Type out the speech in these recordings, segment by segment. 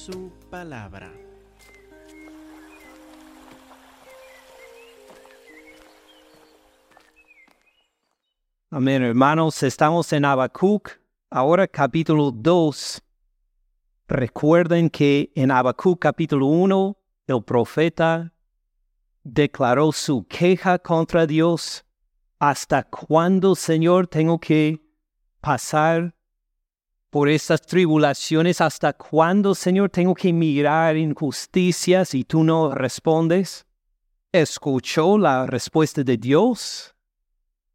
su palabra. Amén, hermanos. Estamos en Habacuc, ahora capítulo 2. Recuerden que en Habacuc capítulo 1, el profeta declaró su queja contra Dios. ¿Hasta cuándo, Señor, tengo que pasar por estas tribulaciones? ¿Hasta cuándo, Señor, tengo que mirar injusticias y tú no respondes? Escuchó la respuesta de Dios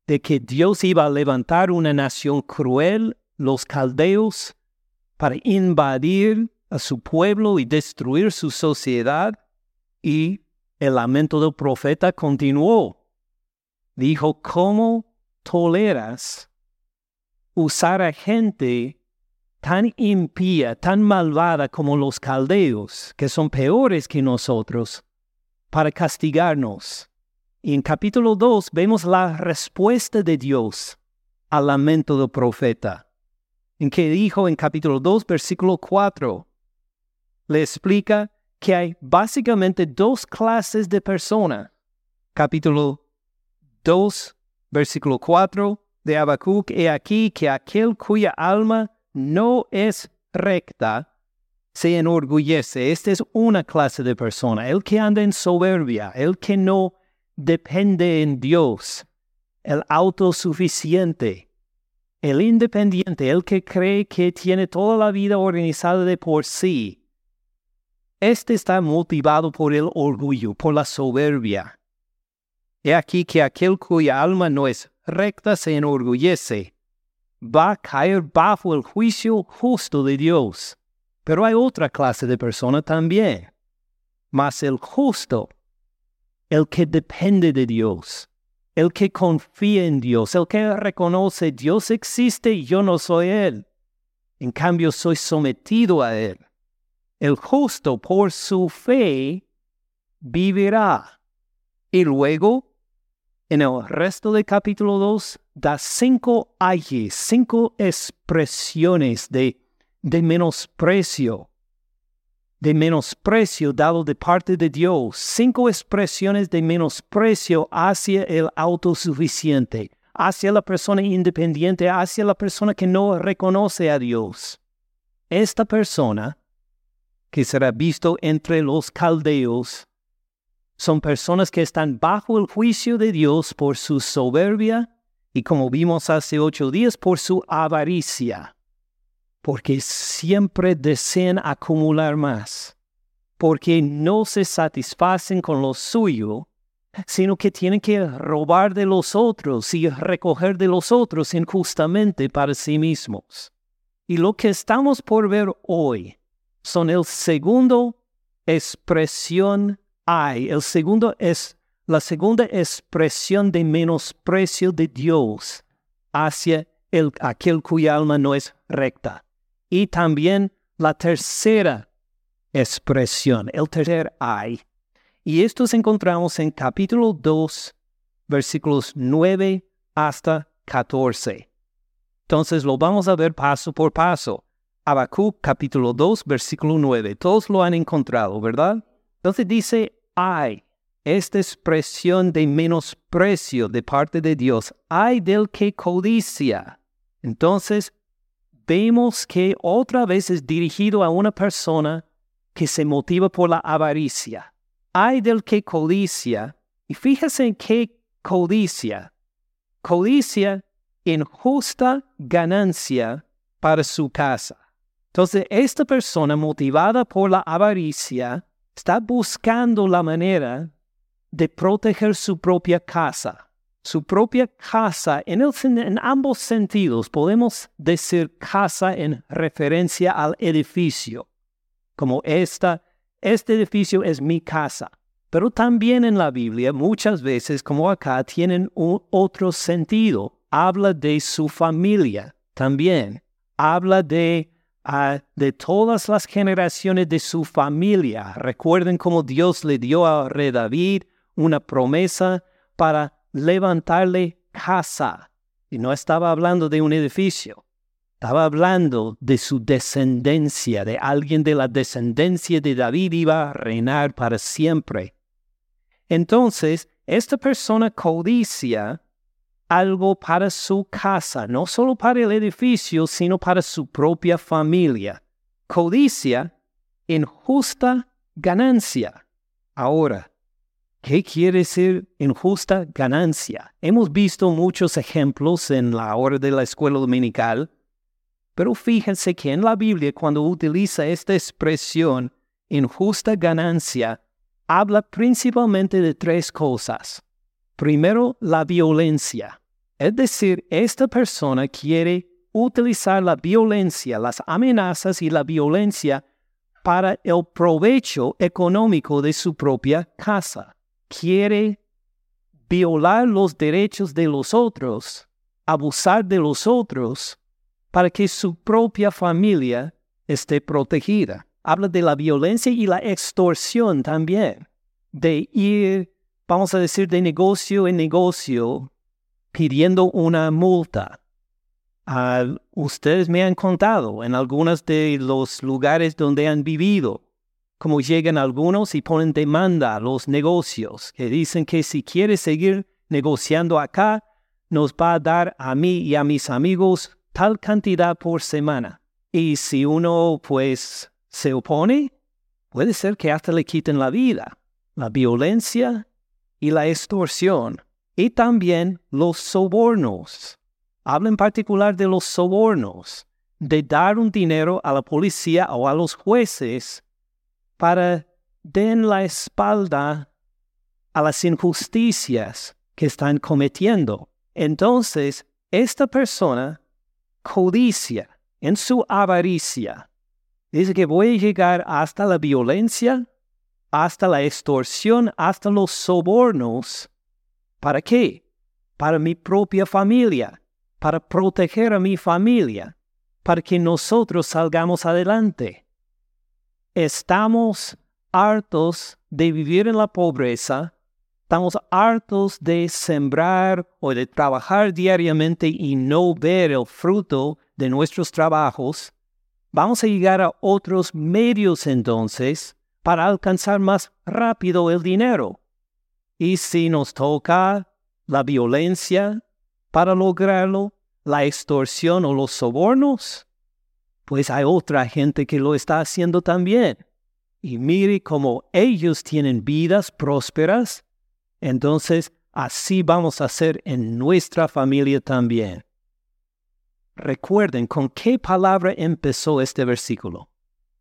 de que Dios iba a levantar una nación cruel, los caldeos, para invadir a su pueblo y destruir su sociedad. Y el lamento del profeta continuó. Dijo, ¿cómo toleras usar a gente tan impía, tan malvada como los caldeos, que son peores que nosotros, para castigarnos? Y en capítulo 2 vemos la respuesta de Dios al lamento del profeta. En que dijo en capítulo 2, versículo 4, le explica que hay básicamente dos clases de personas. Capítulo 2, versículo 4 de Habacuc, he aquí que aquel cuya alma no es recta se enorgullece. Esta es una clase de persona, el que anda en soberbia, el que no depende en Dios, el autosuficiente, el independiente, el que cree que tiene toda la vida organizada de por sí. Este está motivado por el orgullo, por la soberbia. He aquí que aquel cuya alma no es recta se enorgullece, va a caer bajo el juicio justo de Dios. Pero hay otra clase de persona también. Mas el justo el que depende de Dios, el que confía en Dios, el que reconoce Dios existe y yo no soy Él. En cambio, soy sometido a Él. El justo por su fe vivirá. Y luego, en el resto del capítulo 2, da cinco ayes, cinco expresiones de, de menosprecio de menosprecio dado de parte de Dios, cinco expresiones de menosprecio hacia el autosuficiente, hacia la persona independiente, hacia la persona que no reconoce a Dios. Esta persona, que será visto entre los caldeos, son personas que están bajo el juicio de Dios por su soberbia y como vimos hace ocho días, por su avaricia porque siempre desean acumular más, porque no se satisfacen con lo suyo, sino que tienen que robar de los otros y recoger de los otros injustamente para sí mismos. Y lo que estamos por ver hoy son el segundo expresión hay, el segundo es la segunda expresión de menosprecio de Dios hacia el, aquel cuya alma no es recta y también la tercera expresión, el tercer ay. Y estos encontramos en capítulo 2, versículos 9 hasta 14. Entonces lo vamos a ver paso por paso. Habacuc capítulo 2, versículo 9. Todos lo han encontrado, ¿verdad? Entonces dice, ay, esta expresión de menosprecio de parte de Dios, ay del que codicia. Entonces, vemos que otra vez es dirigido a una persona que se motiva por la avaricia. Hay del que codicia, y fíjese en qué codicia. Codicia injusta ganancia para su casa. Entonces, esta persona motivada por la avaricia está buscando la manera de proteger su propia casa su propia casa, en, en, ambos sentidos podemos decir casa en referencia al edificio, como esta, este edificio es mi casa. Pero también en la Biblia muchas veces, como acá, tienen otro sentido. Habla de su familia también. Habla de, uh, de todas las generaciones de su familia. Recuerden cómo Dios le dio a Rey David una promesa para levantarle casa. Y no estaba hablando de un edificio. estaba hablando de su descendencia, de alguien de la descendencia de David iba a reinar para siempre. Entonces, esta persona codicia algo para su casa, no solo para el edificio, sino para su propia familia. Codicia injusta ganancia. Ahora, ¿qué quiere decir injusta ganancia? Hemos visto muchos ejemplos en la hora de la escuela dominical, pero fíjense que en la Biblia cuando utiliza esta expresión injusta ganancia, habla principalmente de tres cosas. Primero, la violencia. Es decir, esta persona quiere utilizar la violencia, las amenazas y la violencia para el provecho económico de su propia casa. Quiere violar los derechos de los otros, abusar de los otros, para que su propia familia esté protegida. Habla de la violencia y la extorsión también, de ir vamos a decir, de negocio en negocio pidiendo una multa. Ah, ustedes me han contado en algunos de los lugares donde han vivido, como llegan algunos y ponen demanda a los negocios, que dicen que si quiere seguir negociando acá, nos va a dar a mí y a mis amigos tal cantidad por semana. Y si uno pues se opone, puede ser que hasta le quiten la vida. La violencia y la extorsión y también los sobornos. Habla en particular de los sobornos, de dar un dinero a la policía o a los jueces para den la espalda a las injusticias que están cometiendo. Entonces, esta persona codicia en su avaricia. Dice que voy a llegar hasta la violencia hasta la extorsión, hasta los sobornos. ¿Para qué? Para mi propia familia, para proteger a mi familia, para que nosotros salgamos adelante. Estamos hartos de vivir en la pobreza, estamos hartos de sembrar o de trabajar diariamente y no ver el fruto de nuestros trabajos. Vamos a llegar a otros medios entonces para alcanzar más rápido el dinero. Y si nos toca la violencia para lograrlo, la extorsión o los sobornos, pues hay otra gente que lo está haciendo también. Y mire cómo ellos tienen vidas prósperas, entonces así vamos a hacer en nuestra familia también. Recuerden con qué palabra empezó este versículo.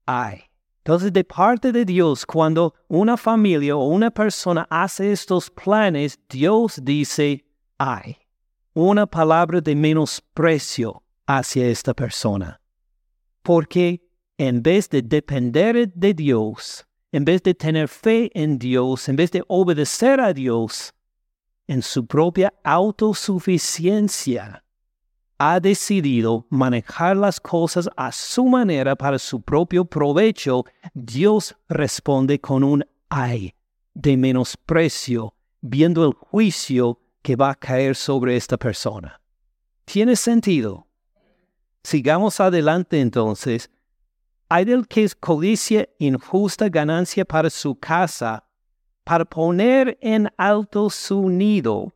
Ay. Entonces, de parte de Dios, cuando una familia o una persona hace estos planes, Dios dice, ay, una palabra de menosprecio hacia esta persona. Porque en vez de depender de Dios, en vez de tener fe en Dios, en vez de obedecer a Dios, en su propia autosuficiencia, ha decidido manejar las cosas a su manera para su propio provecho, Dios responde con un ay de menosprecio, viendo el juicio que va a caer sobre esta persona. ¿Tiene sentido? Sigamos adelante entonces. Hay del que codicia injusta ganancia para su casa, para poner en alto su nido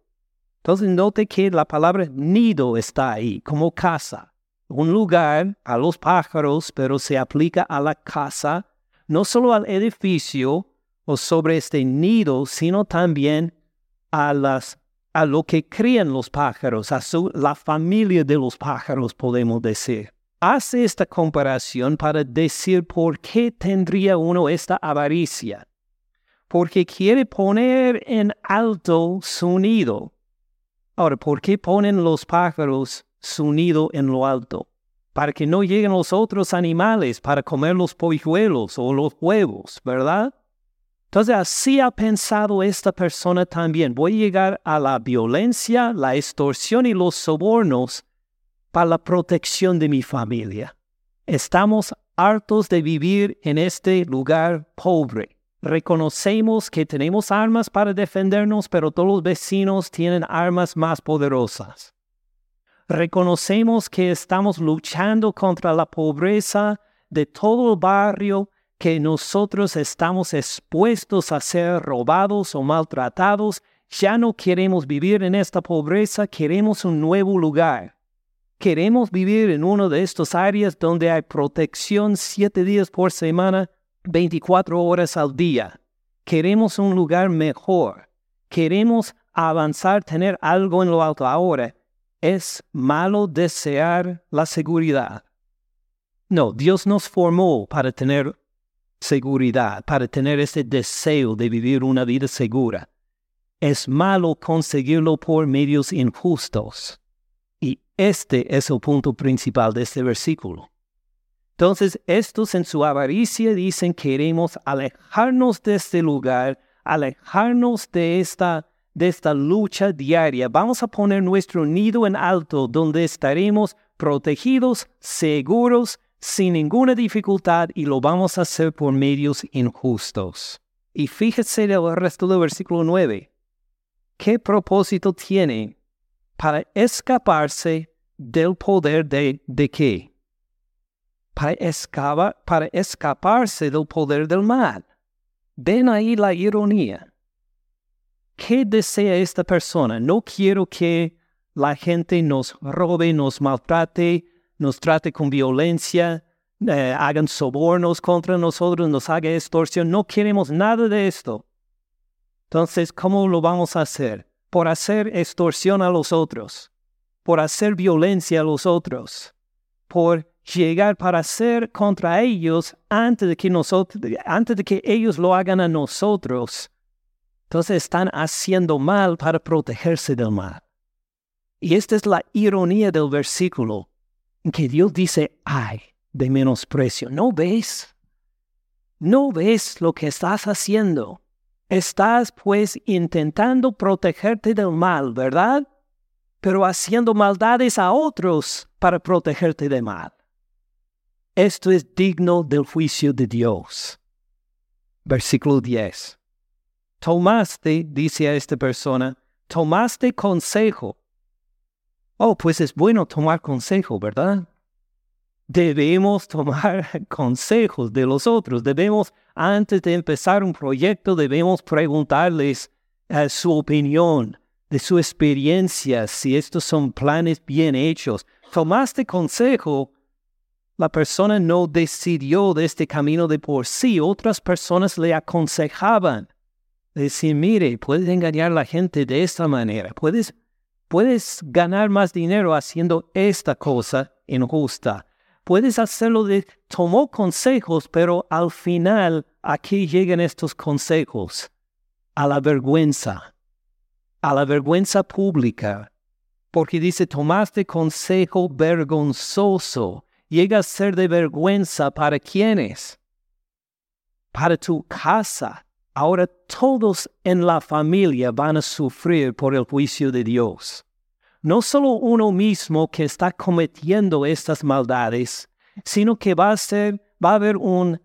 entonces note que la palabra nido está ahí, como casa. Un lugar a los pájaros, pero se aplica a la casa, no solo al edificio o sobre este nido, sino también a, las, a lo que crían los pájaros, a su, la familia de los pájaros, podemos decir. Hace esta comparación para decir por qué tendría uno esta avaricia. Porque quiere poner en alto su nido Ahora, ¿por qué ponen los pájaros su nido en lo alto? Para que no lleguen los otros animales para comer los polluelos o los huevos, ¿verdad? Entonces así ha pensado esta persona también. Voy a llegar a la violencia, la extorsión y los sobornos para la protección de mi familia. Estamos hartos de vivir en este lugar pobre. Reconocemos que tenemos armas para defendernos, pero todos los vecinos tienen armas más poderosas. Reconocemos que estamos luchando contra la pobreza de todo el barrio, que nosotros estamos expuestos a ser robados o maltratados. Ya no queremos vivir en esta pobreza, queremos un nuevo lugar. Queremos vivir en una de estas áreas donde hay protección siete días por semana, 24 horas al día. Queremos un lugar mejor. Queremos avanzar, tener algo en lo alto. Ahora, ¿es malo desear la seguridad? No, Dios nos formó para tener seguridad, para tener ese deseo de vivir una vida segura. Es malo conseguirlo por medios injustos. Y este es el punto principal de este versículo. Entonces, estos en su avaricia dicen queremos alejarnos de este lugar, alejarnos de esta, de esta lucha diaria. Vamos a poner nuestro nido en alto, donde estaremos protegidos, seguros, sin ninguna dificultad, y lo vamos a hacer por medios injustos. Y fíjese el resto del versículo 9. ¿Qué propósito tiene para escaparse del poder de, de qué? Para, para escaparse del poder del mal. Ven ahí la ironía. ¿Qué desea esta persona? No quiero que la gente nos robe, nos maltrate, nos trate con violencia, eh, hagan sobornos contra nosotros, nos haga extorsión. No queremos nada de esto. Entonces, ¿cómo lo vamos a hacer? por hacer extorsión a los otros, por hacer violencia a los otros, por llegar para hacer contra ellos antes de que nosotros, antes de que ellos lo hagan a nosotros. Entonces están haciendo mal para protegerse del mal. Y esta es la ironía del versículo, que Dios dice, ay, de menosprecio. ¿No ves? ¿No ves lo que estás haciendo? Estás pues intentando protegerte del mal, ¿verdad? Pero haciendo maldades a otros para protegerte del mal. Esto es digno del juicio de Dios. Versículo 10. Tomaste, dice a esta persona, tomaste consejo. Oh, pues es bueno tomar consejo, ¿verdad? debemos tomar consejos de los otros. Debemos, antes de empezar un proyecto, debemos preguntarles eh, su opinión, de su experiencia, si estos son planes bien hechos. Tomaste consejo. La persona no decidió de este camino de por sí. Otras personas le aconsejaban. Decir, mire, puedes engañar a la gente de esta manera. Puedes, puedes ganar más dinero haciendo esta cosa injusta puedes hacerlo de, tomó consejos, pero al final aquí llegan estos consejos. A la vergüenza, a la vergüenza pública, porque dice, tomaste consejo vergonzoso, llega a ser de vergüenza para quienes, para tu casa. Ahora todos en la familia van a sufrir por el juicio de Dios no solo uno mismo que está cometiendo estas maldades, sino que va a ser, va a haber un,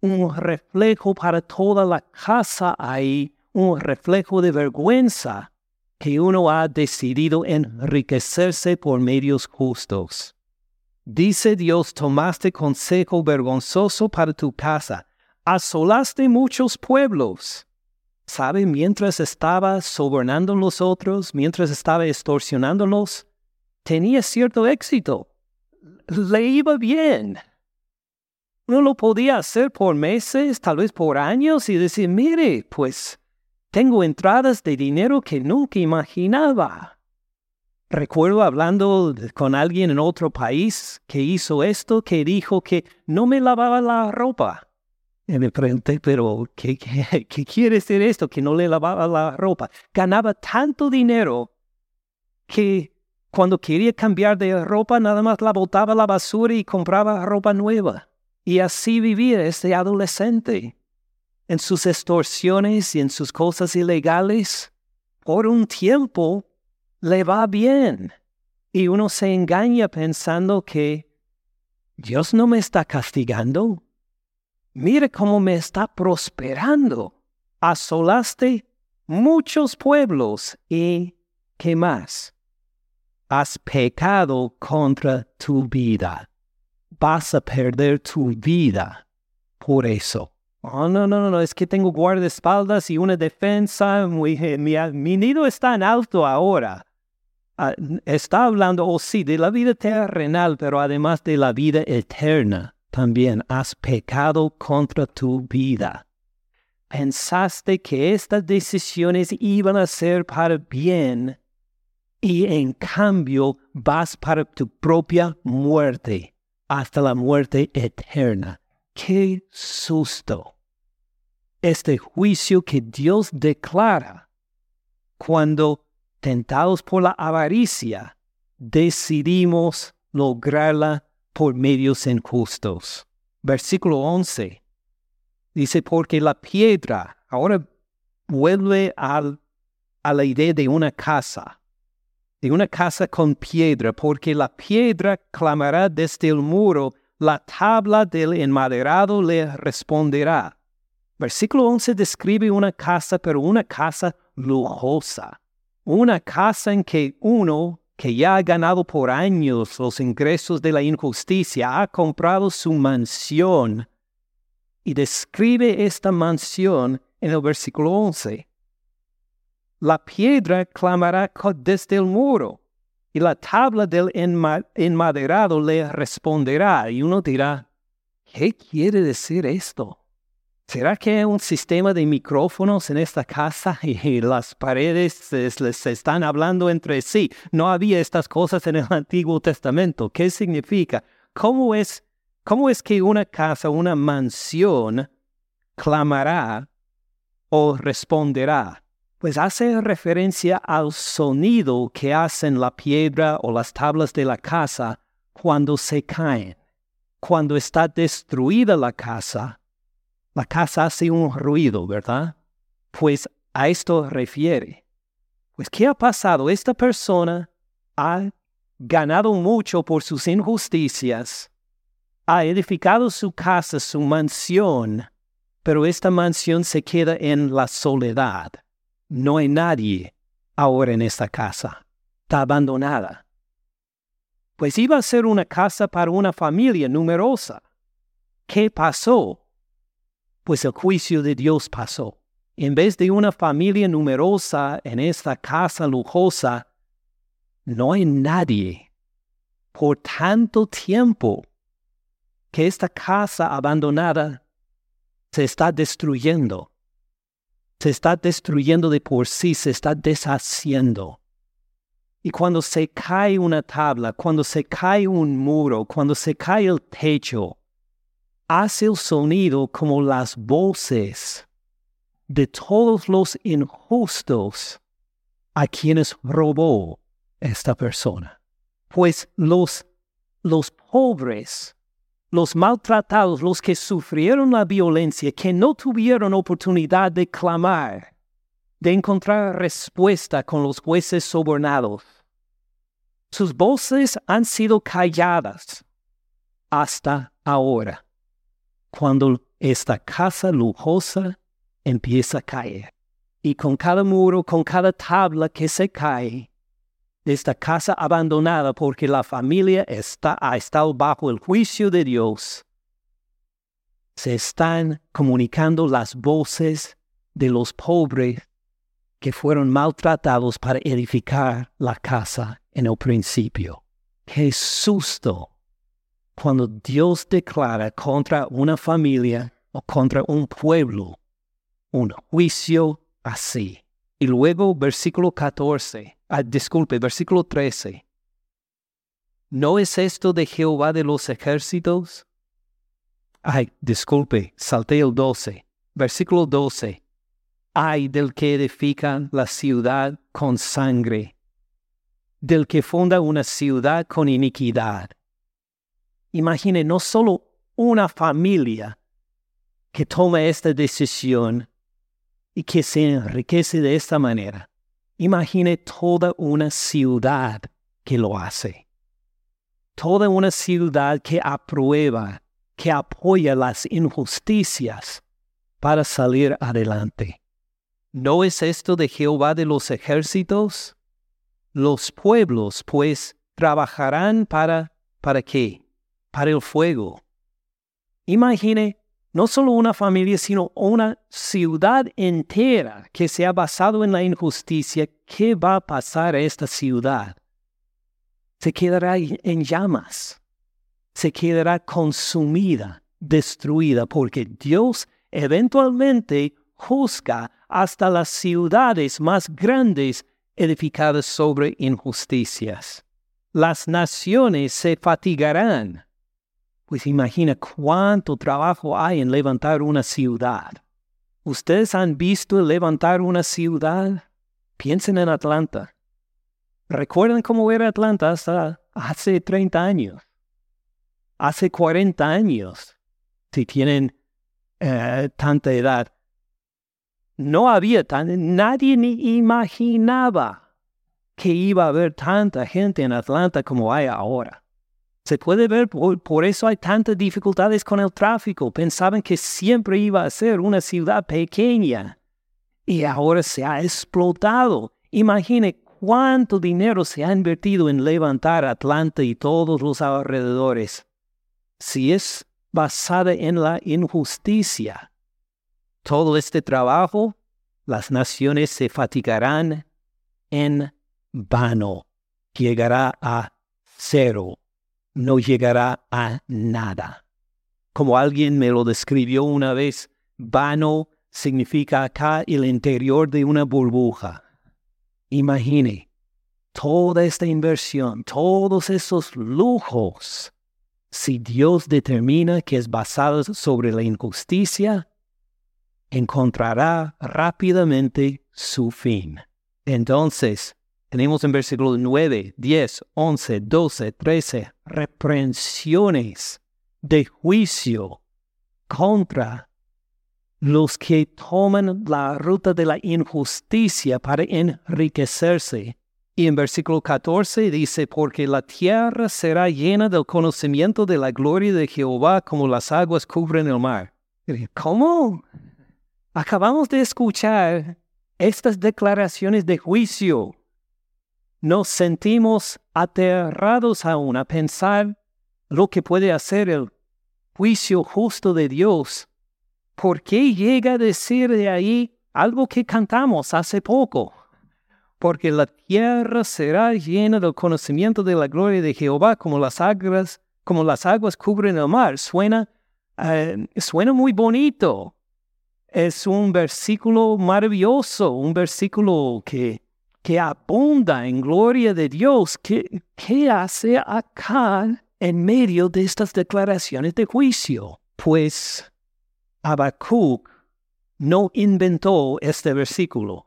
un reflejo para toda la casa ahí, un reflejo de vergüenza que uno ha decidido enriquecerse por medios justos. Dice Dios, tomaste consejo vergonzoso para tu casa, asolaste muchos pueblos. ¿Sabe? Mientras estaba sobornando a los otros, mientras estaba extorsionándolos, tenía cierto éxito. Le iba bien. No lo podía hacer por meses, tal vez por años, y decir, mire, pues tengo entradas de dinero que nunca imaginaba. Recuerdo hablando con alguien en otro país que hizo esto, que dijo que no me lavaba la ropa. Y me pregunté, pero ¿qué, qué, quiere decir esto? Que no le lavaba la ropa. Ganaba tanto dinero que cuando quería cambiar de ropa nada más la botaba a la basura y compraba ropa nueva. Y así vivía este adolescente en sus extorsiones y en sus cosas ilegales. Por un tiempo le va bien. Y uno se engaña pensando que Dios no me está castigando mire cómo me está prosperando. Asolaste muchos pueblos y ¿qué más? has pecado contra tu vida. Vas a perder tu vida por eso. Oh, no, no, no, es que tengo guardaespaldas y una defensa. Muy, mi, mi nido está en alto ahora. Ah, está hablando, oh sí, de la vida terrenal, pero además de la vida eterna. También has pecado contra tu vida. Pensaste que estas decisiones iban a ser para bien y en cambio vas para tu propia muerte, hasta la muerte eterna. ¡Qué susto! Este juicio que Dios declara cuando, tentados por la avaricia, decidimos lograrla por medios injustos. Versículo 11 dice, porque la piedra, ahora vuelve a la idea de una casa de una casa con piedra, porque la piedra clamará desde el muro, la tabla del enmaderado le responderá. Versículo 11 describe una casa, pero una casa lujosa, una casa en que uno que ya ha ganado por años los ingresos de la injusticia ha comprado su mansión y describe esta mansión en el versículo 11 la piedra clamará desde el muro, y la tabla del enmaderado le responderá, y uno dirá, ¿qué quiere decir esto? ¿Será que hay un sistema de micrófonos en esta casa y las paredes se, están hablando entre sí? No había estas cosas en el Antiguo Testamento. ¿Qué significa? ¿Cómo es, cómo es que una casa, una mansión, clamará o responderá? pues hace referencia al sonido que hacen la piedra o las tablas de la casa cuando se caen. Cuando está destruida la casa, la casa hace un ruido, ¿verdad? Pues a esto refiere. Pues, ¿qué ha pasado? Esta persona ha ganado mucho por sus injusticias, ha edificado su casa, su mansión, pero esta mansión se queda en la soledad no hay nadie ahora en esta casa. Está abandonada. Pues iba a ser una casa para una familia numerosa. ¿Qué pasó? Pues el juicio de Dios pasó. En vez de una familia numerosa en esta casa lujosa, no hay nadie por tanto tiempo que esta casa abandonada se está destruyendo se está destruyendo de por sí, se está deshaciendo. Y cuando se cae una tabla, cuando se cae un muro, cuando se cae el techo, hace el sonido como las voces de todos los injustos a quienes robó esta persona. Pues los, los pobres los maltratados, los que sufrieron la violencia, que no tuvieron oportunidad de clamar, de encontrar respuesta con los jueces sobornados. Sus voces han sido calladas hasta ahora, cuando esta casa lujosa empieza a caer. Y con cada muro, con cada tabla que se cae, de esta casa abandonada porque la familia está, ha estado bajo el juicio de Dios, se están comunicando las voces de los pobres que fueron maltratados para edificar la casa en el principio. Qué susto cuando Dios declara contra una familia o contra un pueblo un juicio así. Y luego versículo 14 Ah, disculpe, versículo 13. ¿No es esto de Jehová de los ejércitos? Ay, disculpe, salté el 12. Versículo 12. Ay del que edifica la ciudad con sangre, del que funda una ciudad con iniquidad. Imagine no solo una familia que toma esta decisión y que se enriquece de esta manera, Imagine toda una ciudad que lo hace. Toda una ciudad que aprueba, que apoya las injusticias para salir adelante. ¿No es esto de Jehová de los ejércitos? Los pueblos, pues, trabajarán para, ¿para qué? Para el fuego. Imagine no solo una familia, sino una ciudad entera que se ha basado en la injusticia. ¿Qué va a pasar a esta ciudad? Se quedará en llamas, se quedará consumida, destruida, porque Dios eventualmente juzga hasta las ciudades más grandes edificadas sobre injusticias. Las naciones se fatigarán. Pues imagina cuánto trabajo hay en levantar una ciudad. ¿Ustedes han visto levantar una ciudad? Piensen en Atlanta. ¿Recuerdan cómo era Atlanta hasta hace 30 años? Hace 40 años, si tienen eh, tanta edad no había tan, nadie ni imaginaba que iba a haber tanta gente en Atlanta como hay ahora. Se puede ver, por, eso hay tantas dificultades con el tráfico. Pensaban que siempre iba a ser una ciudad pequeña y ahora se ha explotado. Imagine cuánto dinero se ha invertido en levantar Atlanta y todos los alrededores. Si es basada en la injusticia, todo este trabajo, las naciones se fatigarán en vano. Llegará a cero. No llegará a nada. Como alguien me lo describió una vez, vano significa acá el interior de una burbuja. Imagine toda esta inversión, todos esos lujos. Si Dios determina que es basado sobre la injusticia, encontrará rápidamente su fin. Entonces, tenemos en versículo 9, 10, 11, 12, 13, reprensiones de juicio contra los que toman la ruta de la injusticia para enriquecerse. Y en versículo 14 dice, porque la tierra será llena del conocimiento de la gloria de Jehová como las aguas cubren el mar. ¿Cómo? Acabamos de escuchar estas declaraciones de juicio. Nos sentimos aterrados aún a pensar lo que puede hacer el juicio justo de Dios. ¿Por qué llega a decir de ahí algo que cantamos hace poco? Porque la tierra será llena del conocimiento de la gloria de Jehová como las aguas, como las aguas cubren el mar. Suena, eh, suena muy bonito, es un versículo maravilloso, un versículo que, que abunda en gloria de Dios. ¿Qué, ¿Qué hace acá en medio de estas declaraciones de juicio? Pues Habacuc no inventó este versículo.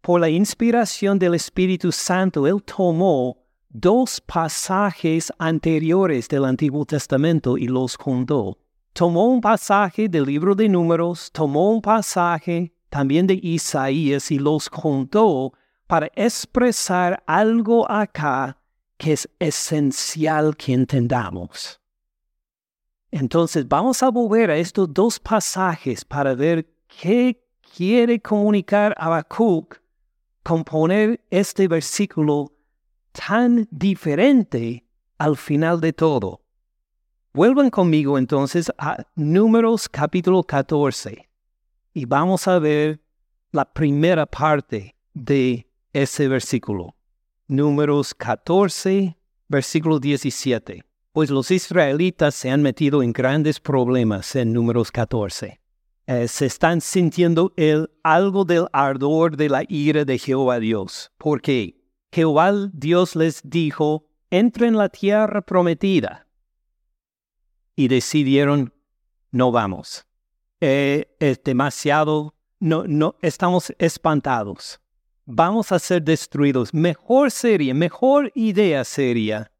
Por la inspiración del Espíritu Santo, él tomó dos pasajes anteriores del Antiguo Testamento y los juntó tomó un pasaje del libro de números, tomó un pasaje también de Isaías y los juntó para expresar algo acá que es esencial que entendamos. Entonces vamos a volver a estos dos pasajes para ver qué quiere comunicar Habacuc con poner este versículo tan diferente al final de todo. Vuelvan conmigo entonces a Números capítulo 14 y vamos a ver la primera parte de ese versículo. Números 14, versículo 17. Pues los israelitas se han metido en grandes problemas en Números 14. Eh, se están sintiendo el, algo del ardor de la ira de Jehová Dios. Porque Jehová Dios les dijo, entra en la tierra prometida y decidieron, no vamos. Eh, es demasiado, no, no, estamos espantados. Vamos a ser destruidos. Mejor sería, mejor idea sería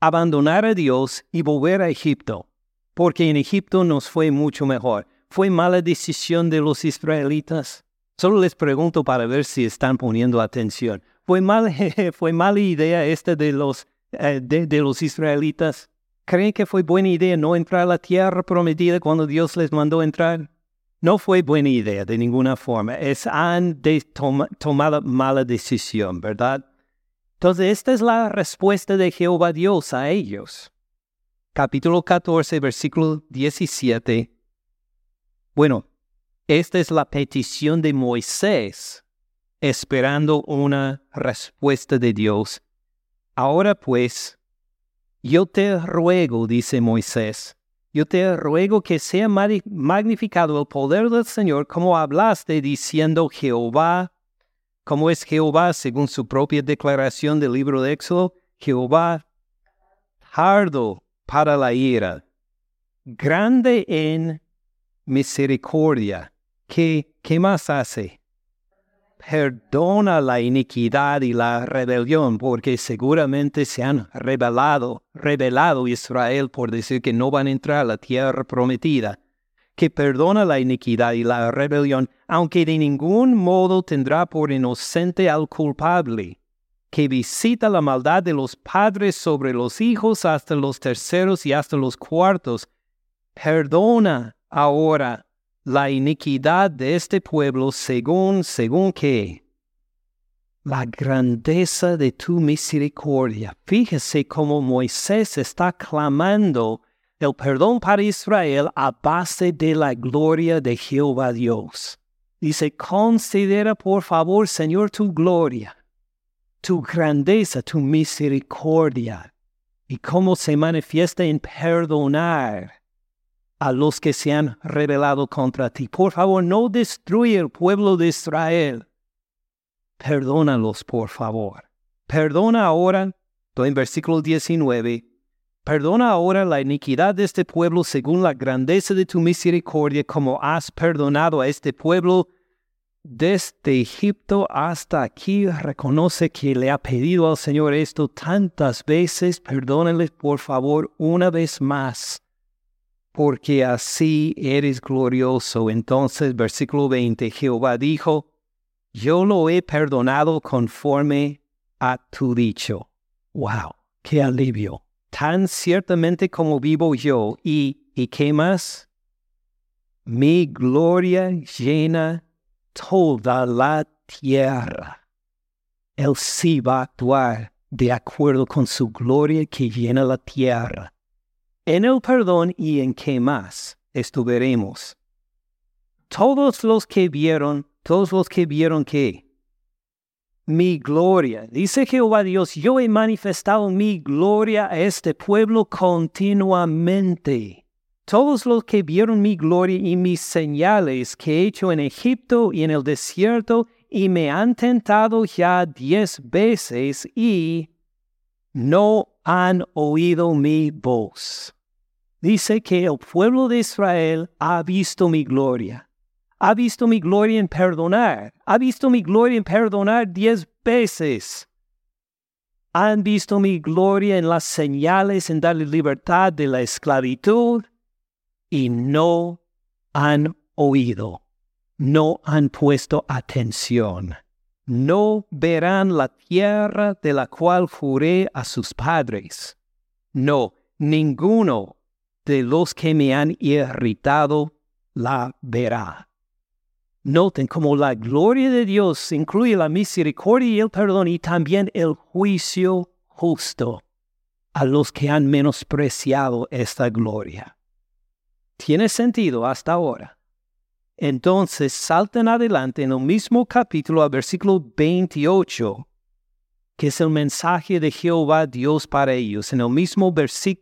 abandonar a Dios y volver a Egipto, porque en Egipto nos fue mucho mejor. ¿Fue mala decisión de los israelitas? Solo les pregunto para ver si están poniendo atención. ¿Fue, fue mala idea esta de los, eh, de los israelitas? ¿Creen que fue buena idea no entrar a la tierra prometida cuando Dios les mandó entrar? No fue buena idea de ninguna forma. Es han tomado mala decisión, ¿verdad? Entonces, esta es la respuesta de Jehová Dios a ellos. Capítulo 14, versículo 17. Bueno, esta es la petición de Moisés, esperando una respuesta de Dios. Ahora pues, yo te ruego, dice Moisés, yo te ruego que sea magnificado el poder del Señor como hablaste diciendo Jehová ¿Cómo es Jehová según su propia declaración del libro de Éxodo? Jehová tardo para la ira, grande en misericordia. ¿Qué, qué más hace? Perdona la iniquidad y la rebelión, porque seguramente se han rebelado, rebelado Israel por decir que no van a entrar a la tierra prometida que perdona la iniquidad y la rebelión, aunque de ningún modo tendrá por inocente al culpable, que visita la maldad de los padres sobre los hijos hasta los terceros y hasta los cuartos, perdona ahora la iniquidad de este pueblo según, según que la grandeza de tu misericordia. Fíjese cómo Moisés está clamando el perdón para Israel a base de la gloria de Jehová Dios. Dice, considera por favor, Señor, tu gloria, tu grandeza, tu misericordia, y cómo se manifiesta en perdonar a los que se han rebelado contra ti. Por favor, no destruye el pueblo de Israel. Perdónalos, por favor. Perdona ahora, en versículo 19, Perdona ahora la iniquidad de este pueblo según la grandeza de tu misericordia, como has perdonado a este pueblo desde Egipto hasta aquí. Reconoce que le ha pedido al Señor esto tantas veces. Perdónale por favor una vez más, porque así eres glorioso. Entonces, versículo 20, Jehová dijo, yo lo he perdonado conforme a tu dicho. ¡Wow! ¡Qué alivio! tan ciertamente como vivo yo. ¿Y, y qué más? Mi gloria llena toda la tierra. Él sí va a actuar de acuerdo con su gloria que llena la tierra. En el perdón y en qué más estuveremos. Todos los que vieron, todos los que vieron que mi gloria. Dice Jehová Dios, yo he manifestado mi gloria a este pueblo continuamente. Todos los que vieron mi gloria y mis señales que he hecho en Egipto y en el desierto, y me han tentado ya diez veces y no han oído mi voz. Dice que el pueblo de Israel ha visto mi gloria ha visto mi gloria en perdonar. Ha visto mi gloria en perdonar diez veces. Han visto mi gloria en las señales en darle libertad de la esclavitud y no han oído, no han puesto atención. No verán la tierra de la cual juré a sus padres. No, ninguno de los que me han irritado la verá. Noten cómo la gloria de Dios incluye la misericordia y el perdón y también el juicio justo a los que han menospreciado esta gloria. ¿Tiene sentido hasta ahora? Entonces salten adelante en el mismo capítulo al versículo 28, que es el mensaje de Jehová Dios para ellos. En el mismo,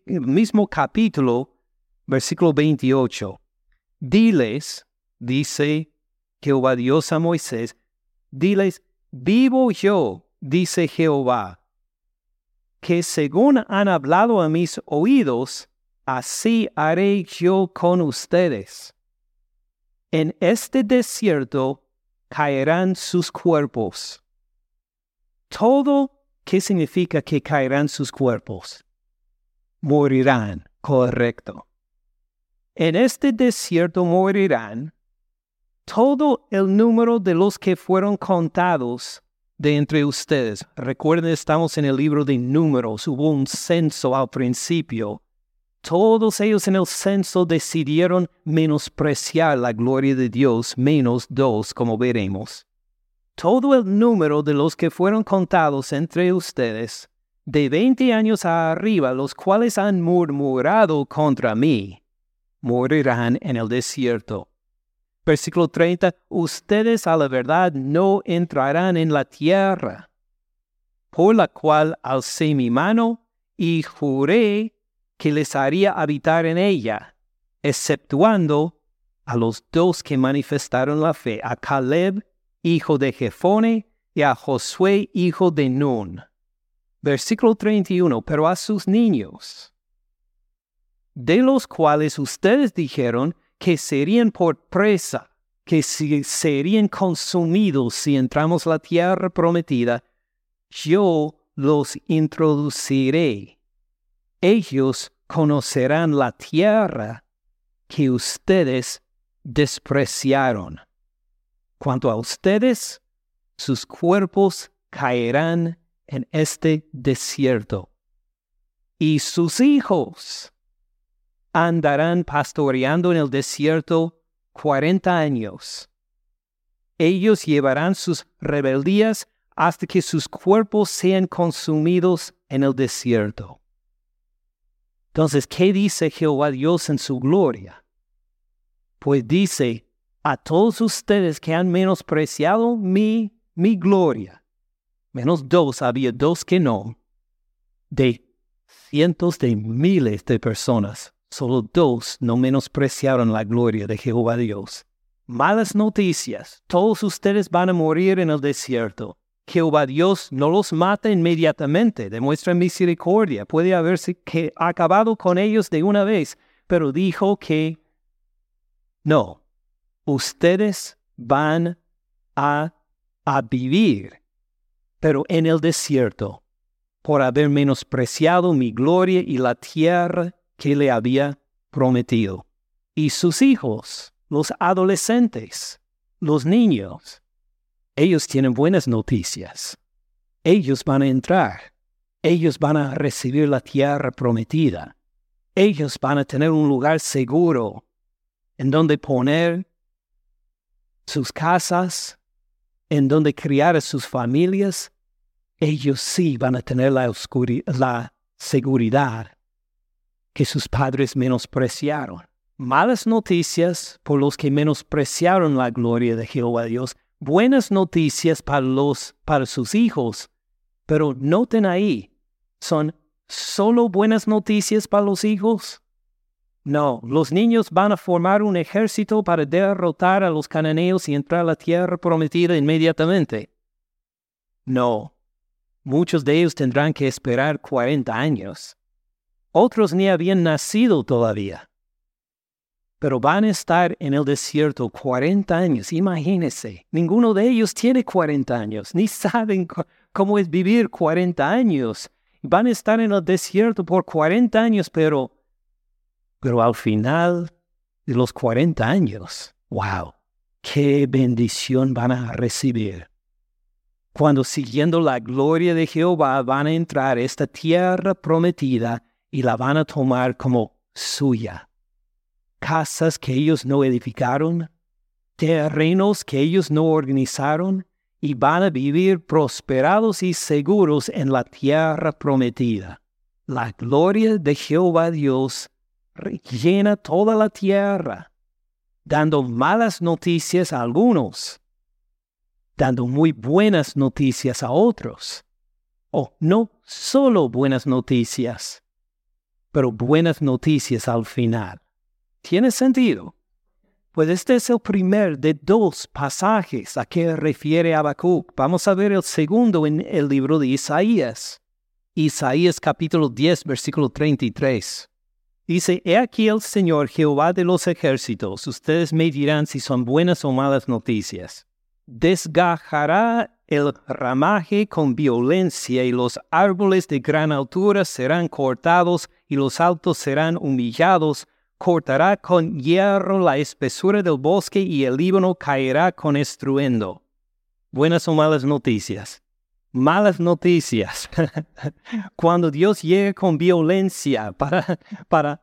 mismo capítulo, versículo 28, diles, dice Jehová Dios a Moisés, diles, vivo yo, dice Jehová, que según han hablado a mis oídos, así haré yo con ustedes. En este desierto caerán sus cuerpos. Todo, ¿qué significa que caerán sus cuerpos? Morirán, correcto. En este desierto morirán todo el número de los que fueron contados de entre ustedes. Recuerden, estamos en el libro de números, hubo un censo al principio. Todos ellos en el censo decidieron menospreciar la gloria de Dios, menos dos, como veremos. todo el número de los que fueron contados entre ustedes, de veinte años arriba, los cuales han murmurado contra mí, morirán en el desierto. Versículo 30, ustedes a la verdad no entrarán en la tierra, por la cual alcé mi mano y juré que les haría habitar en ella, exceptuando a los dos que manifestaron la fe, a Caleb, hijo de Jefone, y a Josué, hijo de Nun. Versículo 31, pero a sus niños, de los cuales ustedes dijeron que serían por presa, que serían consumidos si entramos la tierra prometida, yo los introduciré. Ellos conocerán la tierra que ustedes despreciaron. Cuanto a ustedes, sus cuerpos caerán en este desierto. Y sus hijos andarán pastoreando en el desierto cuarenta años. Ellos llevarán sus rebeldías hasta que sus cuerpos sean consumidos en el desierto. Entonces, ¿qué dice Jehová Dios en su gloria? Pues dice, a todos ustedes que han menospreciado mi, mi gloria, menos dos, había dos que no, de cientos de miles de personas, solo dos no menospreciaron la gloria de Jehová Dios. Malas noticias, todos ustedes van a morir en el desierto. Jehová Dios no los mata inmediatamente, demuestra misericordia, puede haberse que acabado con ellos de una vez, pero dijo que no, ustedes van a, a vivir, pero en el desierto, por haber menospreciado mi gloria y la tierra que le había prometido. Y sus hijos, los adolescentes, los niños, ellos tienen buenas noticias. Ellos van a entrar. Ellos van a recibir la tierra prometida. Ellos van a tener un lugar seguro en donde poner sus casas, en donde criar a sus familias. Ellos sí van a tener la, la seguridad que sus padres menospreciaron. Malas noticias por los que menospreciaron la gloria de Jehová Dios buenas noticias para, los, para sus hijos, pero noten ahí, ¿son solo buenas noticias para los hijos? No, los niños van a formar un ejército para derrotar a los cananeos y entrar a la tierra prometida inmediatamente. No, muchos de ellos tendrán que esperar 40 años. Otros ni habían nacido todavía pero van a estar en el desierto 40 años. Imagínense, ninguno de ellos tiene 40 años, ni saben cómo es vivir 40 años. Van a estar en el desierto por 40 años, pero, pero al final de los 40 años, wow, qué bendición van a recibir. Cuando siguiendo la gloria de Jehová van a entrar a esta tierra prometida y la van a tomar como suya casas que ellos no edificaron, terrenos que ellos no organizaron, y van a vivir prosperados y seguros en la tierra prometida. La gloria de Jehová Dios llena toda la tierra, dando malas noticias a algunos, dando muy buenas noticias a otros. O no solo buenas noticias, pero buenas noticias al final. ¿Tiene sentido? Pues este es el primer de dos pasajes a que refiere Habacuc. Vamos a ver el segundo en el libro de Isaías. Isaías capítulo 10, versículo 33. Dice, He aquí el Señor Jehová de los ejércitos, ustedes me dirán si son buenas o malas noticias. Desgajará el ramaje con violencia y los árboles de gran altura serán cortados y los altos serán humillados cortará con hierro la espesura del bosque y el Líbano caerá con estruendo. Buenas o malas noticias. Malas noticias. Cuando Dios llega con violencia para, para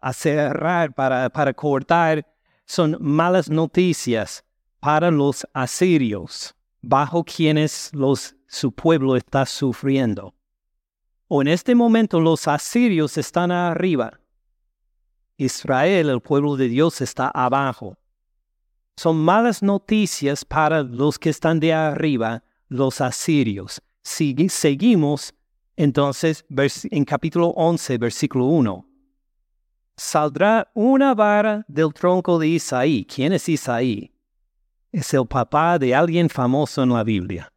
para, para cortar, son malas noticias para los asirios. Bajo quienes los, su pueblo está sufriendo. O en este momento los asirios están arriba. Israel, el pueblo de Dios, está abajo. Son malas noticias para los que están de arriba, los asirios. Si seguimos, entonces, en capítulo 11, versículo 1. Saldrá una vara del tronco de Isaí. ¿Quién es Isaí? Es el papá de alguien famoso en la Biblia.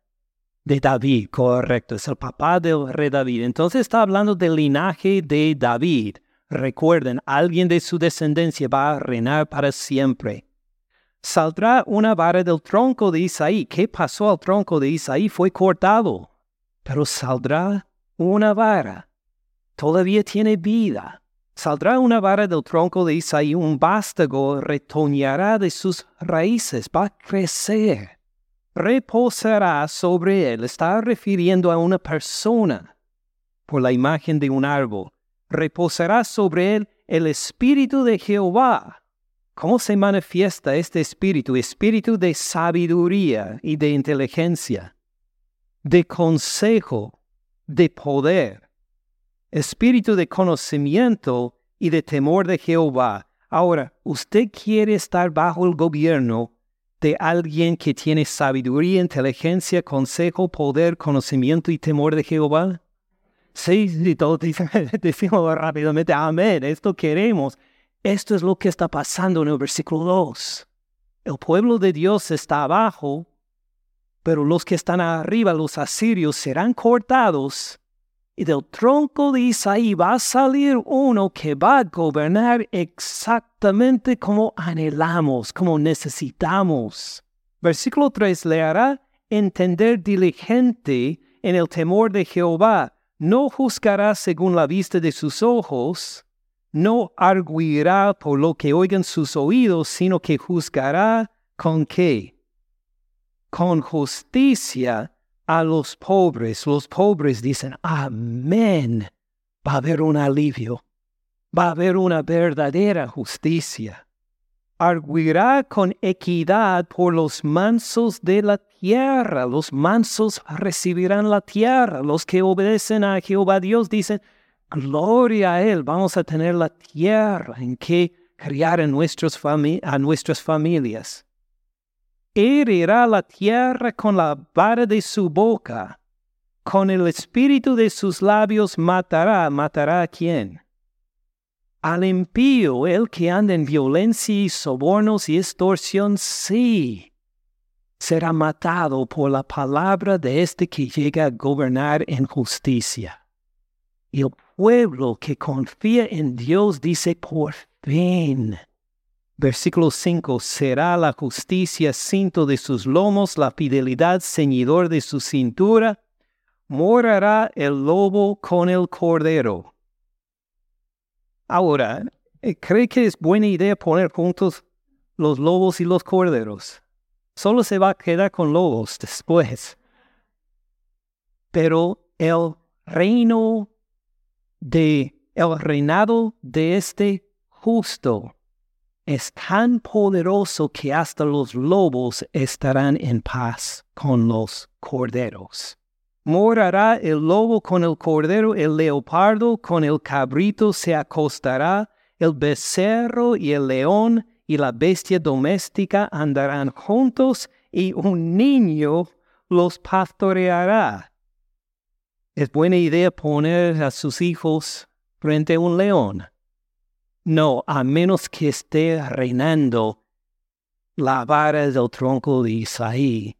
De David, correcto. Es el papá del rey David. Entonces está hablando del linaje de David. Recuerden, alguien de su descendencia va a reinar para siempre. Saldrá una vara del tronco de Isaí. ¿Qué pasó al tronco de Isaí? Fue cortado. Pero saldrá una vara. Todavía tiene vida. Saldrá una vara del tronco de Isaí, un vástago retoñará de sus raíces, va a crecer. Reposará sobre él, está refiriendo a una persona por la imagen de un árbol. Reposará sobre él el espíritu de Jehová. ¿Cómo se manifiesta este espíritu? Espíritu de sabiduría y de inteligencia, de consejo, de poder espíritu de conocimiento y de temor de Jehová. Ahora, ¿usted quiere estar bajo el gobierno de alguien que tiene sabiduría, inteligencia, consejo, poder, conocimiento y temor de Jehová? Sí, sí, todos decimos rápidamente, amén, esto queremos. Esto es lo que está pasando en el versículo 2. El pueblo de Dios está abajo, pero los que están arriba, los asirios, serán cortados y del tronco de Isaí va a salir uno que va a gobernar exactamente como anhelamos, como necesitamos. Versículo 3 le hará entender diligente en el temor de Jehová. No juzgará según la vista de sus ojos, no arguirá por lo que oigan sus oídos, sino que juzgará con qué? Con justicia a los pobres. Los pobres dicen, amén. Va a haber un alivio. Va a haber una verdadera justicia. Arguirá con equidad por los mansos de la tierra. Los mansos recibirán la tierra. Los que obedecen a Jehová Dios dicen, gloria a Él. Vamos a tener la tierra en que criar a, nuestros nuestras familias herirá la tierra con la vara de su boca, con el espíritu de sus labios matará, matará a quién? Al impío, el que anda en violencia y sobornos y extorsión, sí, será matado por la palabra de este que llega a gobernar en justicia. Y el pueblo que confía en Dios dice, por fin, Versículo 5. Será la justicia cinto de sus lomos, la fidelidad ceñidor de su cintura. Morará el lobo con el cordero. Ahora, eh, ¿cree que es buena idea poner juntos los lobos y los corderos? Solo se va a quedar con lobos después. Pero el reino de el reinado de este justo es tan poderoso que hasta los lobos estarán en paz con los corderos. Morará el lobo con el cordero, el leopardo con el cabrito se acostará, el becerro y el león y la bestia doméstica andarán juntos y un niño los pastoreará. Es buena idea poner a sus hijos frente a un león no, a menos que esté reinando la vara del tronco de Isaí,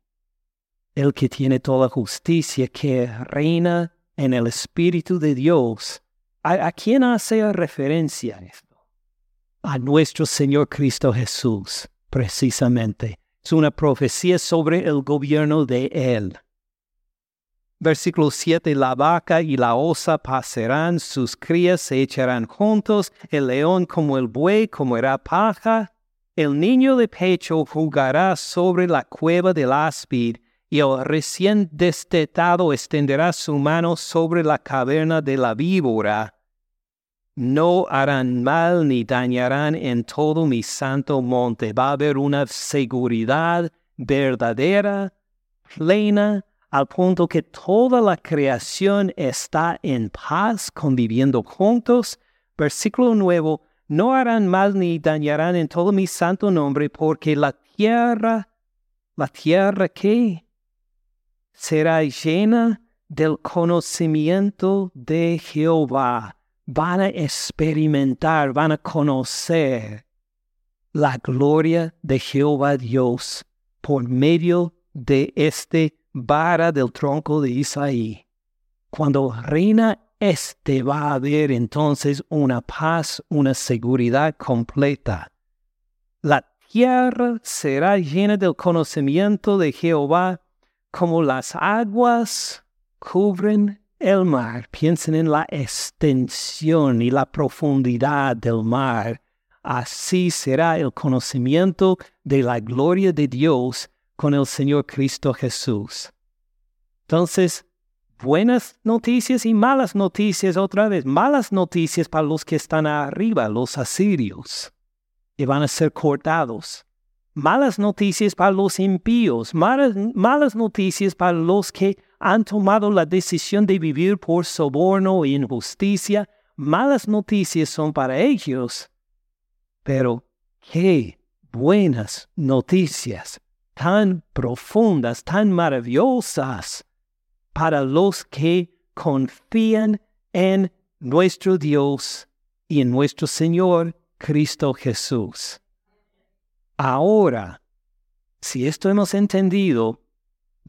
el que tiene toda justicia, que reina en el Espíritu de Dios. ¿A, quién hace referencia esto? A nuestro Señor Cristo Jesús, precisamente. Es una profecía sobre el gobierno de Él. Versículo 7, la vaca y la osa pasarán, sus crías se echarán juntos, el león como el buey comerá paja, el niño de pecho jugará sobre la cueva del áspid, y el recién destetado extenderá su mano sobre la caverna de la víbora. No harán mal ni dañarán en todo mi santo monte. Va a haber una seguridad verdadera plena al punto que toda la creación está en paz conviviendo juntos. Versículo nuevo, no harán mal ni dañarán en todo mi santo nombre, porque la tierra, la tierra que será llena del conocimiento de Jehová. Van a experimentar, van a conocer la gloria de Jehová Dios por medio de este vara del tronco de Isaí. Cuando reina este va a haber entonces una paz, una seguridad completa. La tierra será llena del conocimiento de Jehová como las aguas cubren el mar. Piensen en la extensión y la profundidad del mar. Así será el conocimiento de la gloria de Dios con el Señor Cristo Jesús. Entonces, buenas noticias y malas noticias otra vez. Malas noticias para los que están arriba, los asirios, y van a ser cortados. Malas noticias para los impíos, malas, malas noticias para los que han tomado la decisión de vivir por soborno e injusticia. Malas noticias son para ellos. Pero qué buenas noticias, tan profundas, tan maravillosas para los que confían en nuestro Dios y en nuestro Señor Cristo Jesús. Ahora, si esto hemos entendido,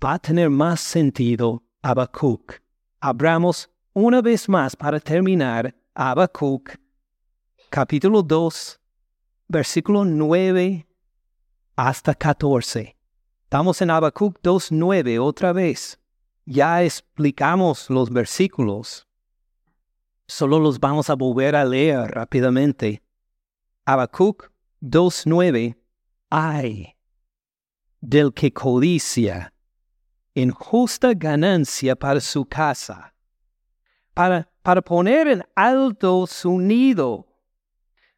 va a tener más sentido Habacuc. Abramos una vez más para terminar Habacuc, capítulo 2, versículo 9 hasta 14. Estamos en Habacuc 2.9 otra vez ya explicamos los versículos. Solo los vamos a volver a leer rápidamente. Habacuc 2.9. Ay del que codicia injusta ganancia para su casa, para, para poner en alto su nido,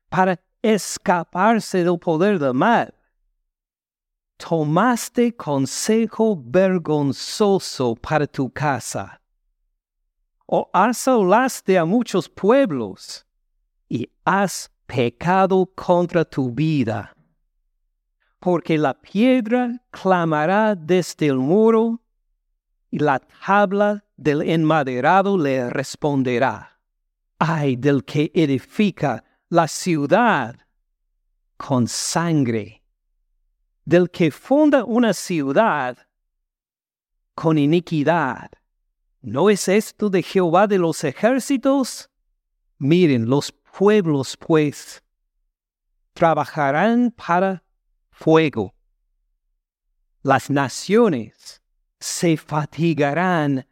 para escaparse del poder del mal tomaste consejo vergonzoso para tu casa, o asolaste a muchos pueblos y has pecado contra tu vida. Porque la piedra clamará desde el muro y la tabla del enmaderado le responderá. Ay del que edifica la ciudad con sangre del que funda una ciudad con iniquidad. ¿No es esto de Jehová de los ejércitos? Miren, los pueblos pues trabajarán para fuego. Las naciones se fatigarán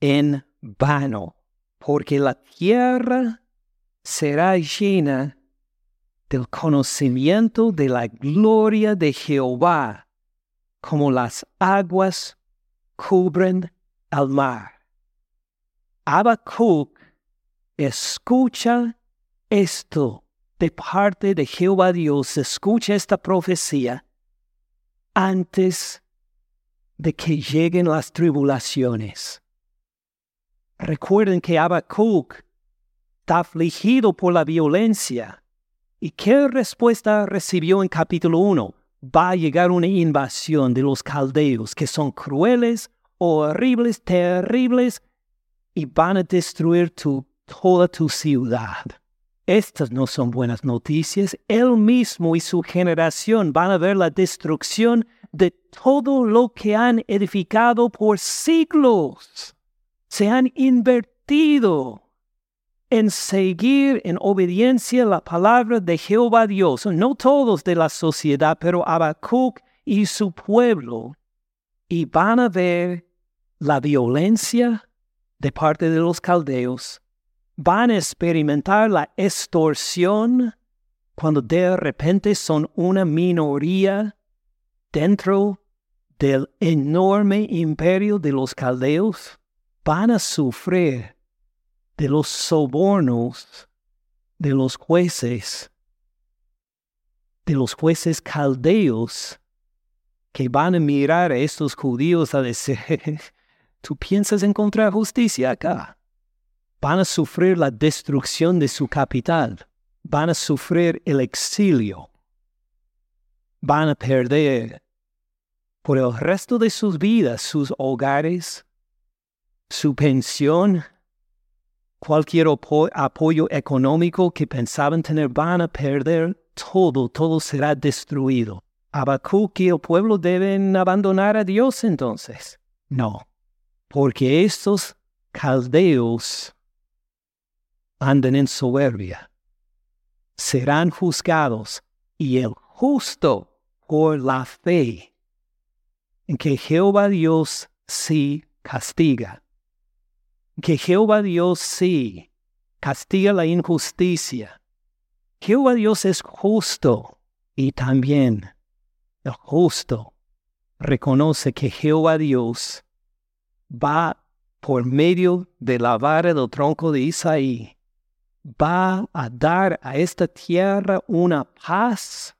en vano, porque la tierra será llena del conocimiento de la gloria de Jehová, como las aguas cubren al mar. Habacuc escucha esto de parte de Jehová Dios, escucha esta profecía antes de que lleguen las tribulaciones. Recuerden que Habacuc está afligido por la violencia ¿Y qué respuesta recibió en capítulo 1? Va a llegar una invasión de los caldeos que son crueles, horribles, terribles y van a destruir tu, toda tu ciudad. Estas no son buenas noticias. Él mismo y su generación van a ver la destrucción de todo lo que han edificado por siglos. Se han invertido en seguir en obediencia la palabra de Jehová Dios, no todos de la sociedad, pero Habacuc y su pueblo, y van a ver la violencia de parte de los caldeos, van a experimentar la extorsión cuando de repente son una minoría dentro del enorme imperio de los caldeos, van a sufrir de los sobornos de los jueces, de los jueces caldeos que van a mirar a estos judíos a decir, ¿tú piensas encontrar justicia acá? Van a sufrir la destrucción de su capital, van a sufrir el exilio, van a perder por el resto de sus vidas sus hogares, su pensión, cualquier apoyo económico que pensaban tener, van a perder todo, todo será destruido. Habacuc y el pueblo deben abandonar a Dios entonces. No, porque estos caldeos andan en soberbia. Serán juzgados y el justo por la fe en que Jehová Dios sí castiga. Que Jehová Dios sí castiga la injusticia. Jehová Dios es justo y también el justo reconoce que Jehová Dios va por medio de la vara del tronco de Isaí, va a dar a esta tierra una paz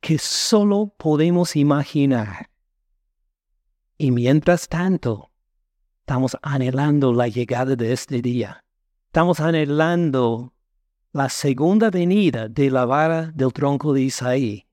que solo podemos imaginar. Y mientras tanto, estamos anhelando la llegada de este día. Estamos anhelando la segunda venida de la vara del tronco de Isaí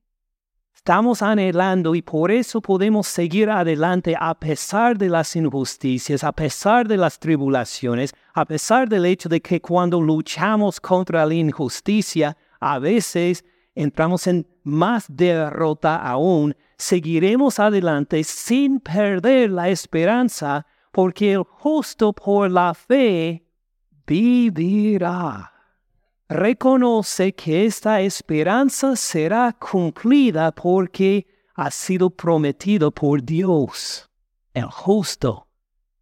estamos anhelando y por eso podemos seguir adelante a pesar de las injusticias, a pesar de las tribulaciones, a pesar del hecho de que cuando luchamos contra la injusticia, a veces entramos en más derrota aún, seguiremos adelante sin perder la esperanza, porque el justo por la fe vivirá reconoce que esta esperanza será cumplida porque ha sido prometido por Dios, el justo.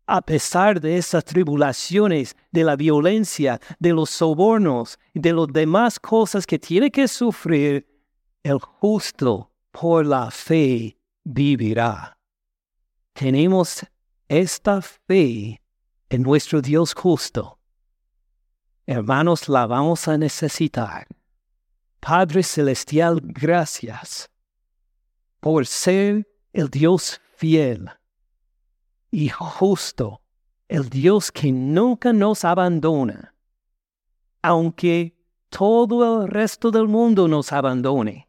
A pesar de esas tribulaciones, de la violencia, de los sobornos de las demás cosas que tiene que sufrir, el justo por la fe vivirá. Tenemos esta fe en nuestro Dios justo Hermanos, la vamos a necesitar. Padre Celestial, gracias por ser el Dios fiel y justo, el Dios que nunca nos abandona, aunque todo el resto del mundo nos abandone.